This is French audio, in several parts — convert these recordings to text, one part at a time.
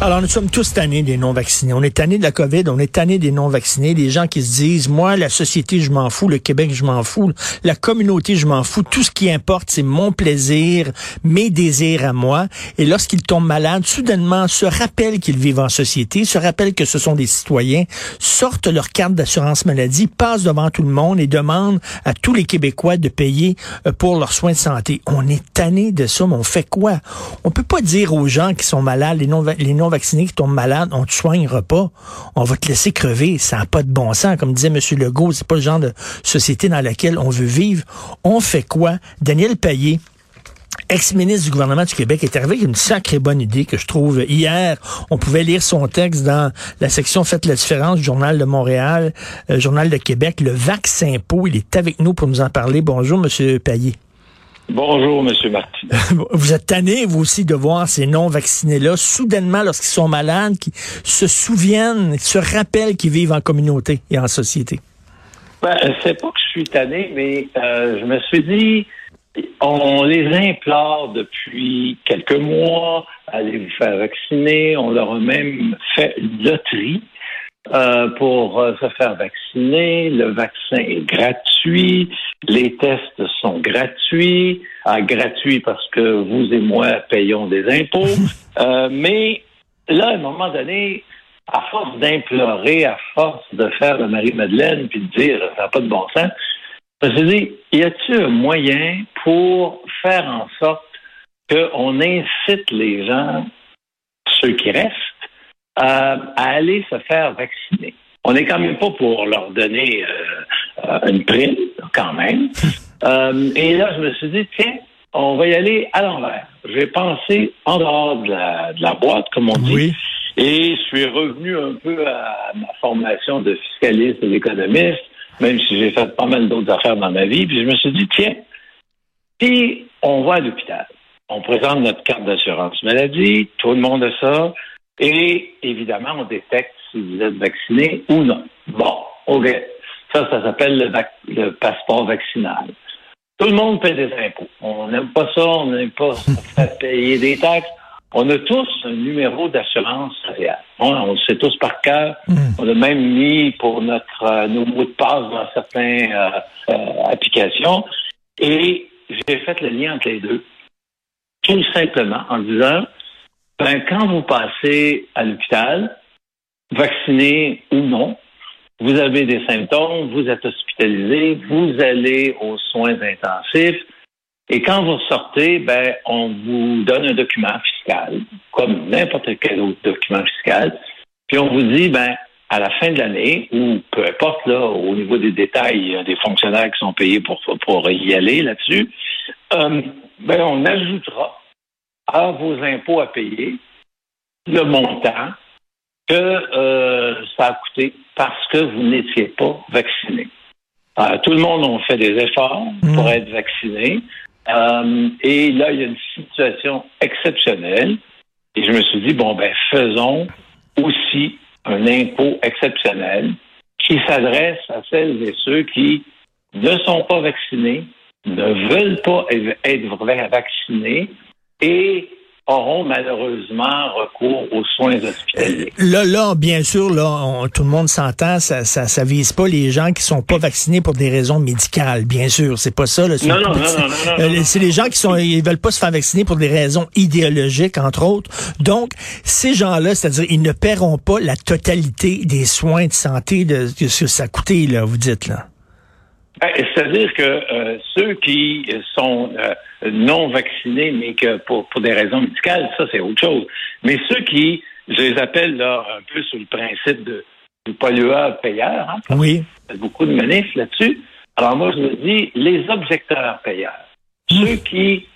Alors, nous sommes tous tannés des non-vaccinés. On est tannés de la COVID, on est tannés des non-vaccinés, des gens qui se disent, moi, la société, je m'en fous, le Québec, je m'en fous, la communauté, je m'en fous. Tout ce qui importe, c'est mon plaisir, mes désirs à moi. Et lorsqu'ils tombent malades, soudainement, se rappellent qu'ils vivent en société, se rappellent que ce sont des citoyens, sortent leur carte d'assurance maladie, passent devant tout le monde et demandent à tous les Québécois de payer euh, pour leurs soins de santé. On est tannés de ça, mais on fait quoi? On peut pas dire aux gens qui sont malades, les non, les non vaccinés qui tombent malades, on te soignera pas. On va te laisser crever. Ça n'a pas de bon sens. Comme disait M. Legault, c'est pas le genre de société dans laquelle on veut vivre. On fait quoi? Daniel Payet, ex-ministre du gouvernement du Québec, est arrivé avec une sacrée bonne idée que je trouve. Hier, on pouvait lire son texte dans la section Faites la différence Journal de Montréal, euh, Journal de Québec, le vaccin po. Il est avec nous pour nous en parler. Bonjour, M. Payet. Bonjour, M. Martin. Vous êtes tanné, vous aussi, de voir ces non-vaccinés-là, soudainement, lorsqu'ils sont malades, qui se souviennent, se rappellent qu'ils vivent en communauté et en société? Ben, c'est pas que je suis tanné, mais euh, je me suis dit, on les implore depuis quelques mois, allez vous faire vacciner. On leur a même fait une loterie euh, pour euh, se faire vacciner. Le vaccin est gratuit. Les tests sont gratuits. Ah, gratuits parce que vous et moi payons des impôts. Euh, mais là, à un moment donné, à force d'implorer, à force de faire le Marie-Madeleine puis de dire ça n'a pas de bon sens, je me suis dit, y a-t-il un moyen pour faire en sorte qu'on incite les gens, ceux qui restent, à aller se faire vacciner? On n'est quand même pas pour leur donner euh, une prime, quand même. Euh, et là, je me suis dit, tiens, on va y aller à l'envers. J'ai pensé en dehors de la, de la boîte, comme on dit. Oui. Et je suis revenu un peu à ma formation de fiscaliste et d'économiste, même si j'ai fait pas mal d'autres affaires dans ma vie. Puis je me suis dit, tiens, si on va à l'hôpital, on présente notre carte d'assurance maladie, tout le monde a ça, et évidemment, on détecte si vous êtes vacciné ou non. Bon, OK. Ça, ça s'appelle le, vac- le passeport vaccinal. Tout le monde paie des impôts. On n'aime pas ça, on n'aime pas payer des taxes. On a tous un numéro d'assurance sociale. On, on le sait tous par cœur. On a même mis pour notre euh, nos mots de passe dans certaines euh, euh, applications. Et j'ai fait le lien entre les deux. Tout simplement en disant, ben, quand vous passez à l'hôpital, vacciné ou non, vous avez des symptômes, vous êtes hospitalisé, vous allez aux soins intensifs, et quand vous sortez, ben, on vous donne un document fiscal, comme n'importe quel autre document fiscal, puis on vous dit, ben, à la fin de l'année, ou peu importe, là, au niveau des détails, a des fonctionnaires qui sont payés pour, pour y aller là-dessus, euh, ben, on ajoutera à vos impôts à payer le montant que euh, ça a coûté parce que vous n'étiez pas vacciné. Euh, tout le monde a fait des efforts pour être vacciné. Euh, et là, il y a une situation exceptionnelle. Et je me suis dit, bon, ben, faisons aussi un impôt exceptionnel qui s'adresse à celles et ceux qui ne sont pas vaccinés, ne veulent pas être vaccinés et auront malheureusement recours aux soins hospitaliers. Là, là, bien sûr, là, on- tout le monde s'entend, ça, ça, ça vise pas les gens qui sont pas vaccinés pour des raisons médicales, bien sûr. C'est pas ça. Là, Non, non, non, non, non, Euh, non, c'est les gens qui sont, ils veulent pas se faire vacciner pour des raisons idéologiques, entre autres. Donc, ces gens-là, c'est-à-dire, ils ne paieront pas la totalité des soins de santé de, de ce que ça a coûté, là, vous dites, là. Ben, C'est-à-dire que euh, ceux qui sont euh, non vaccinés, mais que pour, pour des raisons médicales, ça c'est autre chose. Mais ceux qui, je les appelle là un peu sous le principe de, du pollueur-payeur, hein, Oui. qu'il y a beaucoup de manifs là-dessus. Alors moi, je me dis, les objecteurs payeurs, ceux qui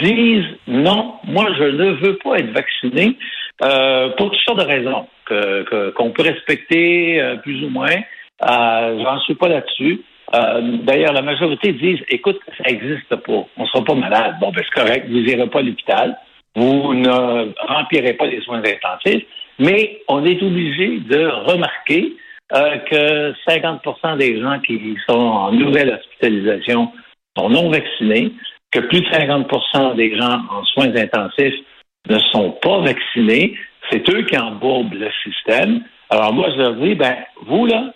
disent non, moi je ne veux pas être vacciné euh, pour toutes sortes de raisons que- que- qu'on peut respecter plus ou moins. J'en suis pas là-dessus. Euh, D'ailleurs, la majorité disent écoute, ça n'existe pas, on ne sera pas malade. Bon, ben c'est correct, vous n'irez pas à l'hôpital, vous ne remplirez pas les soins intensifs, mais on est obligé de remarquer euh, que 50% des gens qui sont en nouvelle hospitalisation sont non vaccinés. que plus de 50% des gens en soins intensifs ne sont pas vaccinés. C'est eux qui embourbent le système. Alors moi, je leur dis, ben, vous, là,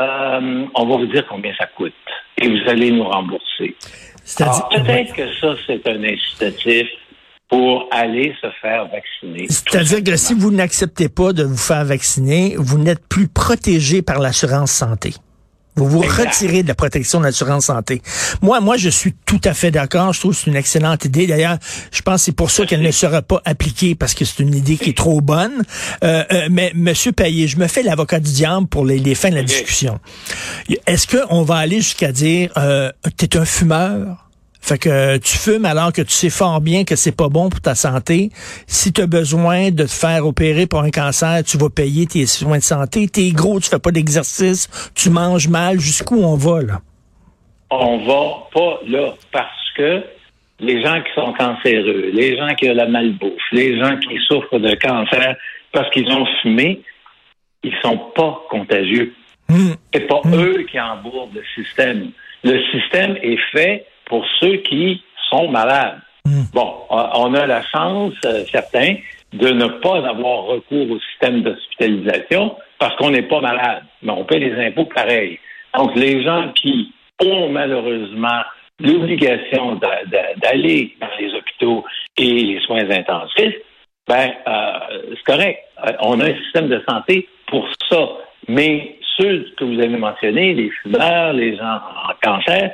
euh, on va vous dire combien ça coûte et vous allez nous rembourser. peut-être que ça, c'est un incitatif pour aller se faire vacciner. C'est-à-dire que si vous n'acceptez pas de vous faire vacciner, vous n'êtes plus protégé par l'assurance santé. Vous vous retirez de la protection de l'assurance santé. Moi, moi, je suis tout à fait d'accord. Je trouve que c'est une excellente idée. D'ailleurs, je pense que c'est pour ça qu'elle ne sera pas appliquée parce que c'est une idée qui est trop bonne. Euh, euh, mais Monsieur Payet, je me fais l'avocat du diable pour les, les fins de la discussion. Est-ce qu'on va aller jusqu'à dire, euh, t'es un fumeur? Fait que tu fumes alors que tu sais fort bien que c'est pas bon pour ta santé. Si tu as besoin de te faire opérer pour un cancer, tu vas payer tes soins de santé. T'es gros, tu fais pas d'exercice, tu manges mal. Jusqu'où on va, là? On va pas là parce que les gens qui sont cancéreux, les gens qui ont la malbouffe, les gens qui souffrent de cancer parce qu'ils ont fumé, ils sont pas contagieux. Hmm. C'est pas hmm. eux qui embourbent le système. Le système est fait pour ceux qui sont malades. Hmm. Bon, on a la chance, euh, certains, de ne pas avoir recours au système d'hospitalisation parce qu'on n'est pas malade, mais on paie les impôts pareil. Donc, les gens qui ont malheureusement l'obligation d'aller dans les hôpitaux et les soins intensifs, ben, euh, c'est correct. Euh, on a un système de santé pour ça. Mais ceux que vous avez mentionnés, les fumeurs, les gens en cancer,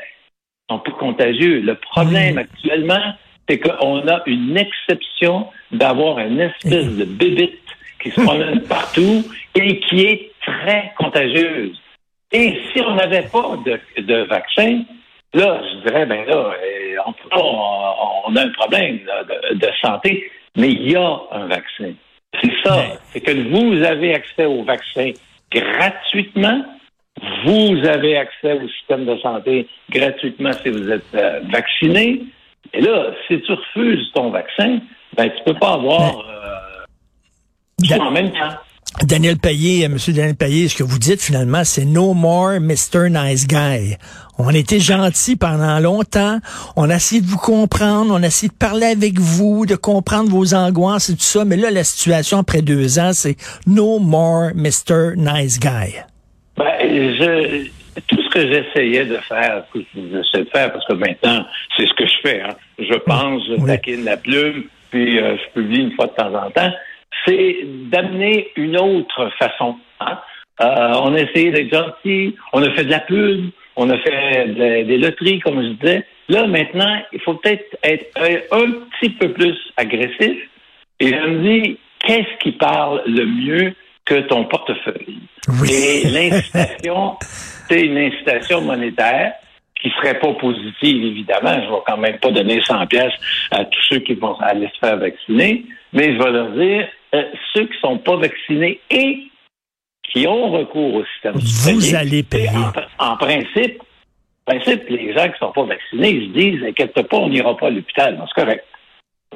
sont plus contagieux. Le problème mmh. actuellement, c'est qu'on a une exception d'avoir une espèce de bébite qui se promène partout et qui est très contagieuse. Et si on n'avait pas de, vaccin, là, je dirais, ben là, euh, on, a un problème de, santé, mais il y a un vaccin. C'est ça. C'est que vous avez accès au vaccin gratuitement vous avez accès au système de santé gratuitement si vous êtes euh, vacciné. Et là, si tu refuses ton vaccin, ben tu peux pas avoir euh, en même temps. Daniel Payet, euh, Monsieur Daniel Payet, ce que vous dites finalement, c'est no more Mr. Nice Guy. On a été gentil pendant longtemps. On a essayé de vous comprendre. On a essayé de parler avec vous, de comprendre vos angoisses et tout ça. Mais là, la situation après deux ans, c'est no more Mr. Nice Guy. Je, tout ce que j'essayais de faire, que j'essaie de faire, parce que maintenant, c'est ce que je fais. Hein. Je pense, je taquine la plume, puis euh, je publie une fois de temps en temps. C'est d'amener une autre façon. Hein. Euh, on a essayé d'être gentil, on a fait de la pub, on a fait des loteries, comme je disais. Là, maintenant, il faut peut-être être un, petit peu plus agressif. Et je me dis, qu'est-ce qui parle le mieux que ton portefeuille. Et l'incitation, c'est une incitation monétaire qui serait pas positive, évidemment. Je vais quand même pas donner 100 pièces à tous ceux qui vont aller se faire vacciner, mais je vais leur dire, euh, ceux qui sont pas vaccinés et qui ont recours au système Vous allez payer. En, principe, principe, les gens qui sont pas vaccinés, ils se disent, inquiète pas, on n'ira pas à l'hôpital. C'est correct.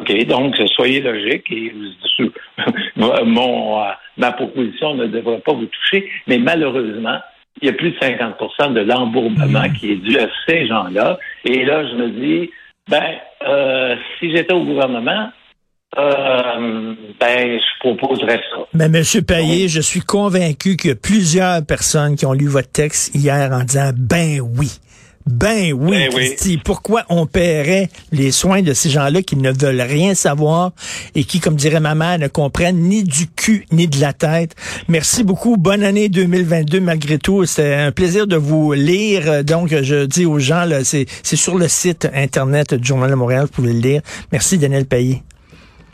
OK, donc soyez logique et mon, euh, ma proposition ne devrait pas vous toucher, mais malheureusement, il y a plus de 50% de l'embourbement qui est dû à ces gens-là. Et là, je me dis, ben, euh, si j'étais au gouvernement, euh, ben, je proposerais ça. Mais Monsieur Payet, je suis convaincu qu'il y a plusieurs personnes qui ont lu votre texte hier en disant, ben oui, ben oui, ben Pourquoi on paierait les soins de ces gens-là qui ne veulent rien savoir et qui, comme dirait ma mère, ne comprennent ni du cul ni de la tête? Merci beaucoup. Bonne année 2022 malgré tout. C'était un plaisir de vous lire. Donc, je dis aux gens, c'est sur le site Internet du Journal de Montréal, vous pouvez le lire. Merci, Daniel Payet.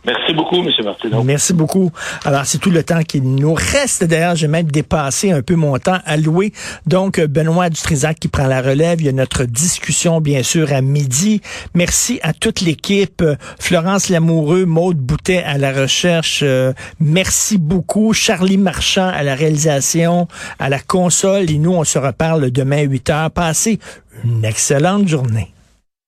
Merci beaucoup, M. Martineau. Merci beaucoup. Alors, c'est tout le temps qu'il nous reste. D'ailleurs, je vais même dépasser un peu mon temps alloué. Donc, Benoît Dutrisac qui prend la relève. Il y a notre discussion, bien sûr, à midi. Merci à toute l'équipe. Florence Lamoureux, Maude Boutet à la recherche. Euh, merci beaucoup. Charlie Marchand à la réalisation, à la console. Et nous, on se reparle demain à 8 heures. Passez une excellente journée.